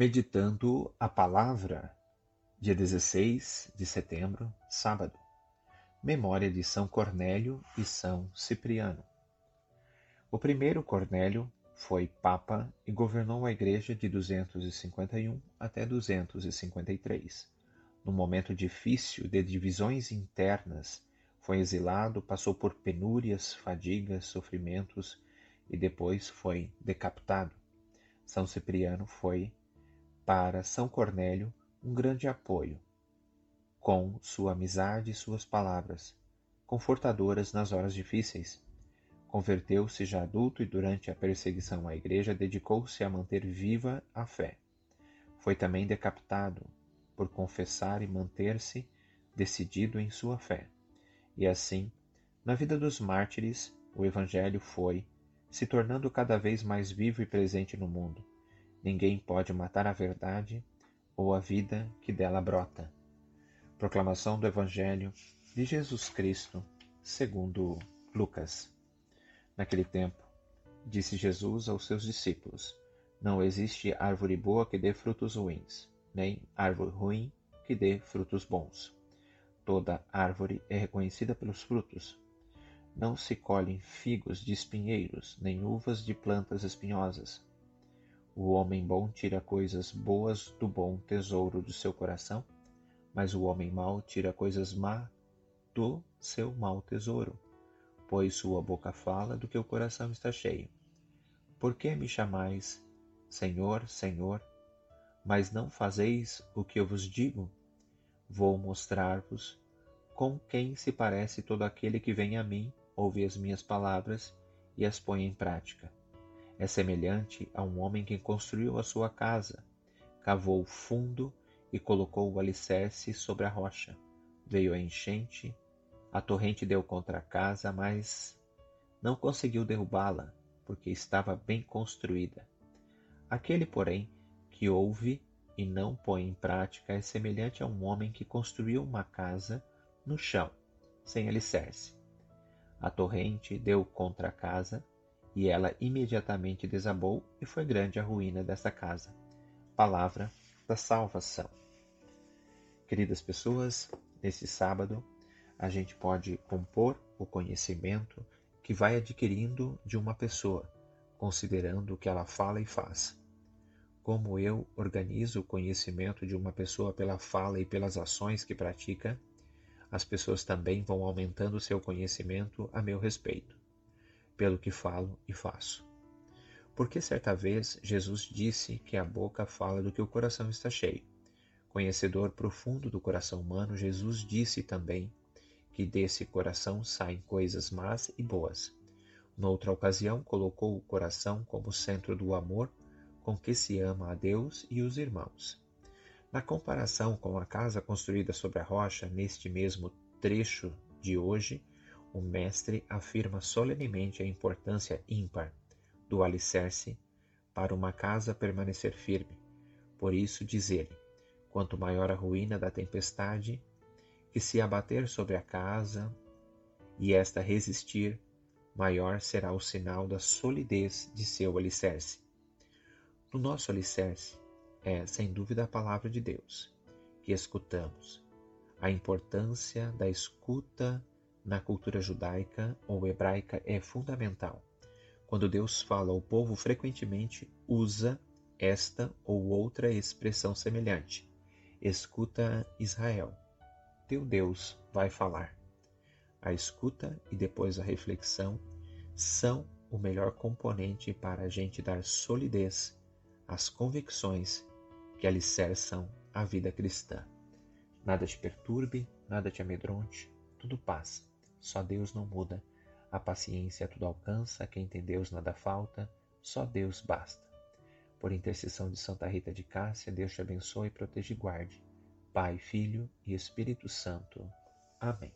Meditando a Palavra, dia 16 de setembro, sábado. Memória de São Cornélio e São Cipriano. O primeiro Cornélio foi Papa e governou a Igreja de 251 até 253. No momento difícil de divisões internas, foi exilado, passou por penúrias, fadigas, sofrimentos e depois foi decapitado. São Cipriano foi, para São Cornélio, um grande apoio, com sua amizade e suas palavras, confortadoras nas horas difíceis. Converteu-se já adulto e durante a perseguição à igreja dedicou-se a manter viva a fé. Foi também decapitado por confessar e manter-se decidido em sua fé. E assim, na vida dos mártires, o Evangelho foi se tornando cada vez mais vivo e presente no mundo. Ninguém pode matar a verdade ou a vida que dela brota. Proclamação do Evangelho de Jesus Cristo, segundo Lucas. Naquele tempo, disse Jesus aos seus discípulos: Não existe árvore boa que dê frutos ruins, nem árvore ruim que dê frutos bons. Toda árvore é reconhecida pelos frutos. Não se colhem figos de espinheiros, nem uvas de plantas espinhosas. O homem bom tira coisas boas do bom tesouro do seu coração, mas o homem mau tira coisas má do seu mau tesouro, pois sua boca fala do que o coração está cheio. Por que me chamais Senhor, Senhor, mas não fazeis o que eu vos digo? Vou mostrar-vos com quem se parece todo aquele que vem a mim, ouve as minhas palavras e as põe em prática. É semelhante a um homem que construiu a sua casa, cavou fundo e colocou o alicerce sobre a rocha. Veio a enchente, a torrente deu contra a casa, mas não conseguiu derrubá-la, porque estava bem construída. Aquele, porém, que ouve e não põe em prática é semelhante a um homem que construiu uma casa no chão, sem alicerce. A torrente deu contra a casa, e ela imediatamente desabou, e foi grande a ruína dessa casa. Palavra da salvação. Queridas pessoas, nesse sábado, a gente pode compor o conhecimento que vai adquirindo de uma pessoa, considerando o que ela fala e faz. Como eu organizo o conhecimento de uma pessoa pela fala e pelas ações que pratica, as pessoas também vão aumentando seu conhecimento a meu respeito, pelo que falo e faço. Porque certa vez Jesus disse que a boca fala do que o coração está cheio. Conhecedor profundo do coração humano, Jesus disse também que desse coração saem coisas más e boas. Noutra ocasião, colocou o coração como centro do amor com que se ama a Deus e os irmãos. Na comparação com a casa construída sobre a rocha, neste mesmo trecho de hoje, o mestre afirma solenemente a importância ímpar do alicerce para uma casa permanecer firme. Por isso diz ele: quanto maior a ruína da tempestade, que se abater sobre a casa e esta resistir, maior será o sinal da solidez de seu alicerce. No nosso alicerce, é, sem dúvida, a palavra de Deus que escutamos. A importância da escuta na cultura judaica ou hebraica é fundamental. Quando Deus fala ao povo, frequentemente usa esta ou outra expressão semelhante. Escuta Israel. Teu Deus vai falar. A escuta e depois a reflexão são o melhor componente para a gente dar solidez às convicções que alicerçam a vida cristã. Nada te perturbe, nada te amedronte, tudo passa. Só Deus não muda. A paciência tudo alcança, quem tem Deus nada falta, só Deus basta. Por intercessão de Santa Rita de Cássia, Deus te abençoe, proteja e guarde. Pai, Filho e Espírito Santo. Amém.